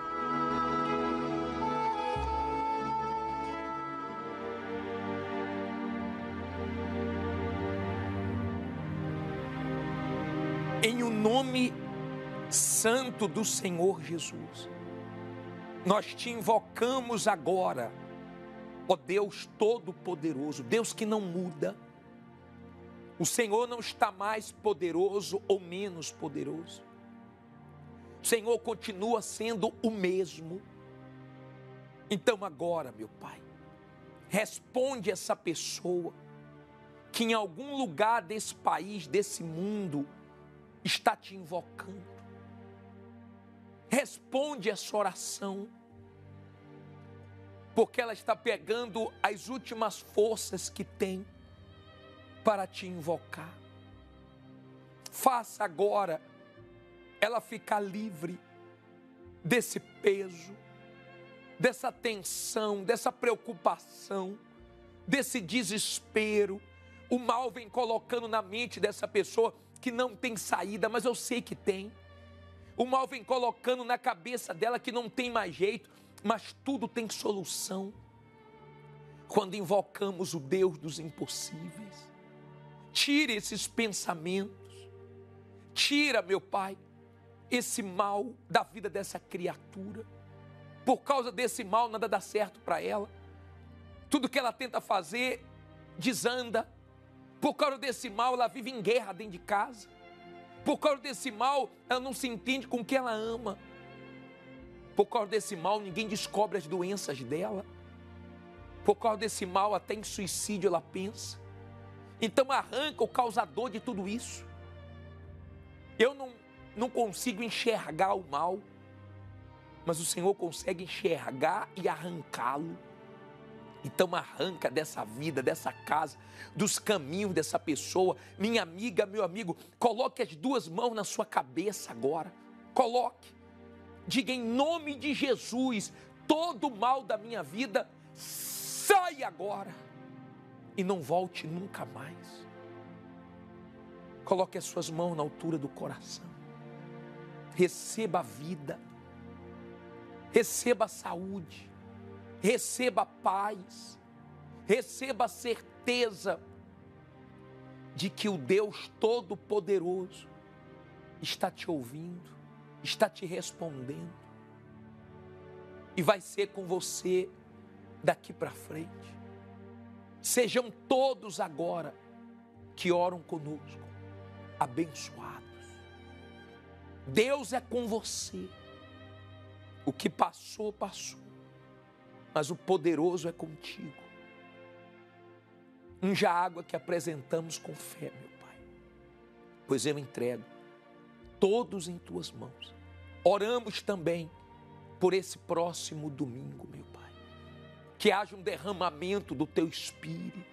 Nome santo do Senhor Jesus, nós te invocamos agora, ó Deus Todo-Poderoso, Deus que não muda o Senhor não está mais poderoso ou menos poderoso. O Senhor continua sendo o mesmo. Então agora, meu Pai, responde essa pessoa que em algum lugar desse país, desse mundo, está te invocando. Responde essa oração, porque ela está pegando as últimas forças que tem para te invocar. Faça agora ela ficar livre desse peso, dessa tensão, dessa preocupação, desse desespero. O mal vem colocando na mente dessa pessoa que não tem saída, mas eu sei que tem. O mal vem colocando na cabeça dela que não tem mais jeito, mas tudo tem solução. Quando invocamos o Deus dos impossíveis, tire esses pensamentos, tira, meu Pai, esse mal da vida dessa criatura. Por causa desse mal, nada dá certo para ela. Tudo que ela tenta fazer desanda. Por causa desse mal, ela vive em guerra dentro de casa. Por causa desse mal, ela não se entende com o que ela ama. Por causa desse mal, ninguém descobre as doenças dela. Por causa desse mal, até em suicídio ela pensa. Então arranca o causador de tudo isso. Eu não, não consigo enxergar o mal, mas o Senhor consegue enxergar e arrancá-lo. Então arranca dessa vida, dessa casa, dos caminhos dessa pessoa. Minha amiga, meu amigo, coloque as duas mãos na sua cabeça agora. Coloque. Diga em nome de Jesus, todo o mal da minha vida sai agora e não volte nunca mais. Coloque as suas mãos na altura do coração. Receba a vida. Receba a saúde receba paz, receba certeza de que o Deus Todo-Poderoso está te ouvindo, está te respondendo e vai ser com você daqui para frente. Sejam todos agora que oram conosco abençoados. Deus é com você. O que passou, passou mas o poderoso é contigo. Unja a água que apresentamos com fé, meu Pai, pois eu entrego todos em tuas mãos. Oramos também por esse próximo domingo, meu Pai, que haja um derramamento do teu espírito.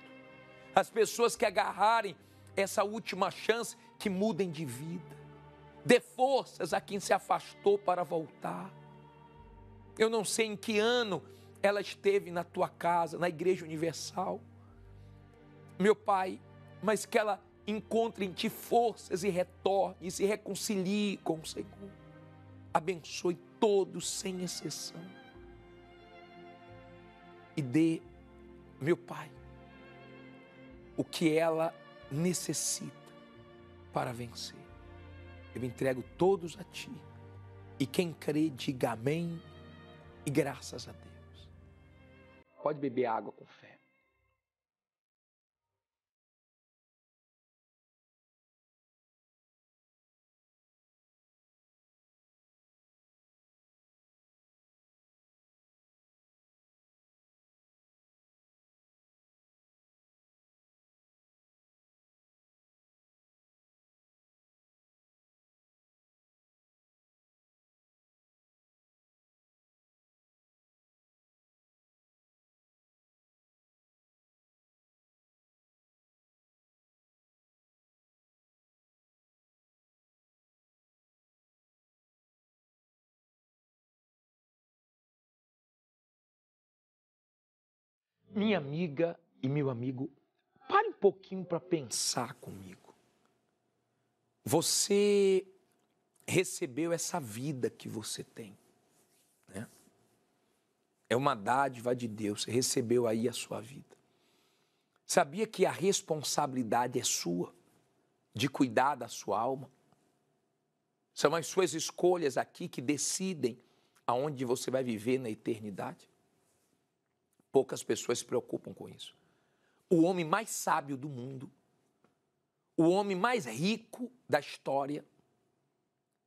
As pessoas que agarrarem essa última chance, que mudem de vida. Dê forças a quem se afastou para voltar. Eu não sei em que ano ela esteve na tua casa, na Igreja Universal. Meu Pai, mas que ela encontre em ti forças e retorne e se reconcilie com o Senhor. Abençoe todos sem exceção. E dê, meu Pai, o que ela necessita para vencer. Eu entrego todos a Ti. E quem crê, diga amém e graças a Deus. Pode beber água com Minha amiga e meu amigo, pare um pouquinho para pensar comigo. Você recebeu essa vida que você tem. Né? É uma dádiva de Deus, você recebeu aí a sua vida. Sabia que a responsabilidade é sua de cuidar da sua alma? São as suas escolhas aqui que decidem aonde você vai viver na eternidade? Poucas pessoas se preocupam com isso. O homem mais sábio do mundo, o homem mais rico da história,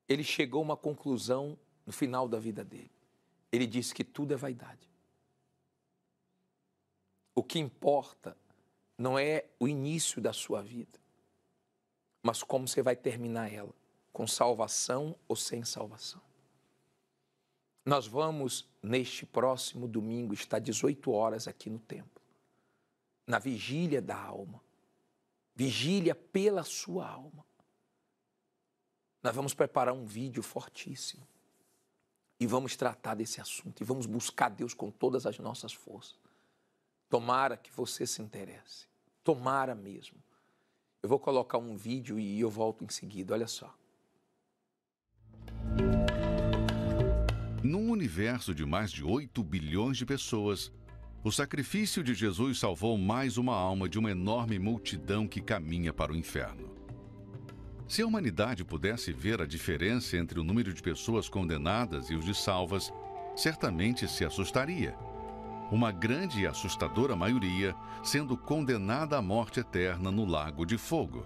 ele chegou a uma conclusão no final da vida dele. Ele disse que tudo é vaidade. O que importa não é o início da sua vida, mas como você vai terminar ela, com salvação ou sem salvação. Nós vamos, neste próximo domingo, estar 18 horas aqui no templo, na vigília da alma, vigília pela sua alma. Nós vamos preparar um vídeo fortíssimo e vamos tratar desse assunto e vamos buscar Deus com todas as nossas forças. Tomara que você se interesse, tomara mesmo. Eu vou colocar um vídeo e eu volto em seguida, olha só. Num universo de mais de 8 bilhões de pessoas, o sacrifício de Jesus salvou mais uma alma de uma enorme multidão que caminha para o inferno. Se a humanidade pudesse ver a diferença entre o número de pessoas condenadas e os de salvas, certamente se assustaria. Uma grande e assustadora maioria sendo condenada à morte eterna no lago de fogo.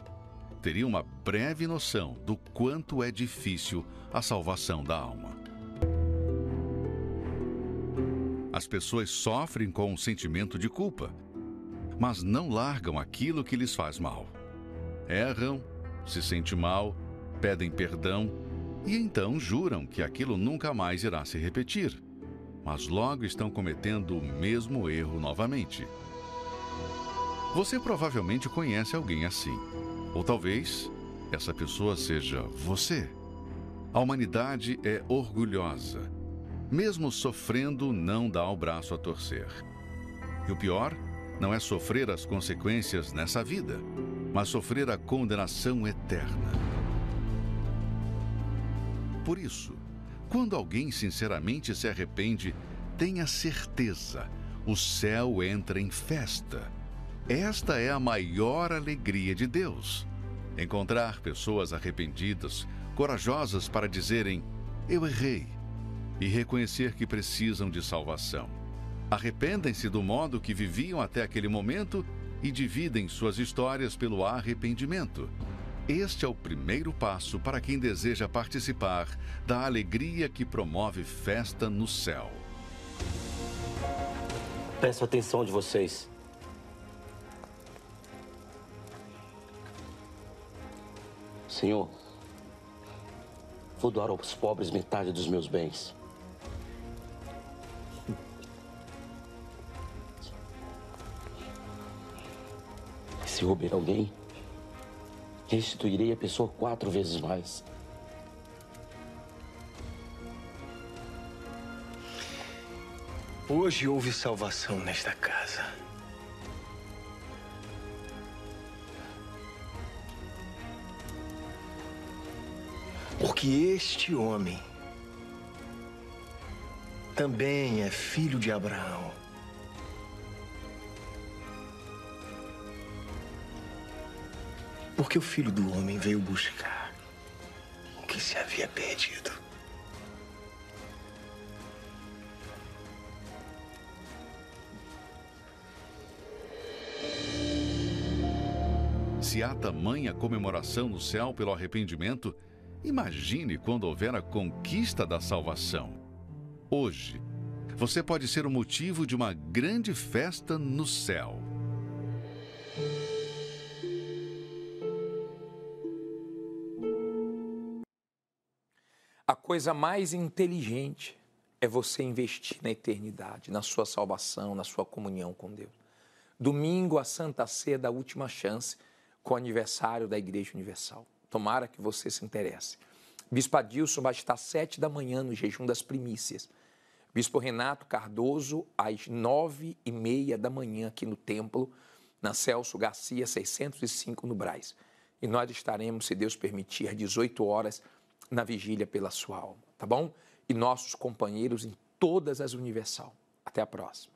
Teria uma breve noção do quanto é difícil a salvação da alma. As pessoas sofrem com um sentimento de culpa, mas não largam aquilo que lhes faz mal. Erram, se sentem mal, pedem perdão e então juram que aquilo nunca mais irá se repetir, mas logo estão cometendo o mesmo erro novamente. Você provavelmente conhece alguém assim, ou talvez essa pessoa seja você. A humanidade é orgulhosa. Mesmo sofrendo, não dá o braço a torcer. E o pior não é sofrer as consequências nessa vida, mas sofrer a condenação eterna. Por isso, quando alguém sinceramente se arrepende, tenha certeza, o céu entra em festa. Esta é a maior alegria de Deus. Encontrar pessoas arrependidas, corajosas para dizerem: Eu errei, e reconhecer que precisam de salvação. Arrependem-se do modo que viviam até aquele momento e dividem suas histórias pelo arrependimento. Este é o primeiro passo para quem deseja participar da alegria que promove festa no céu. Peço atenção de vocês. Senhor, vou doar aos pobres metade dos meus bens. Se roubar alguém, restituirei a pessoa quatro vezes mais. Hoje houve salvação nesta casa. Porque este homem também é filho de Abraão. Porque o filho do homem veio buscar o que se havia perdido. Se há tamanha comemoração no céu pelo arrependimento, imagine quando houver a conquista da salvação. Hoje, você pode ser o motivo de uma grande festa no céu. A coisa mais inteligente é você investir na eternidade, na sua salvação, na sua comunhão com Deus. Domingo, a Santa Ceia da Última Chance, com o aniversário da Igreja Universal. Tomara que você se interesse. Bispo Adilson vai estar às sete da manhã no jejum das primícias. Bispo Renato Cardoso, às nove e meia da manhã aqui no templo, na Celso Garcia 605 no Braz. E nós estaremos, se Deus permitir, às 18 horas na vigília pela sua alma, tá bom? E nossos companheiros em todas as Universal. Até a próxima.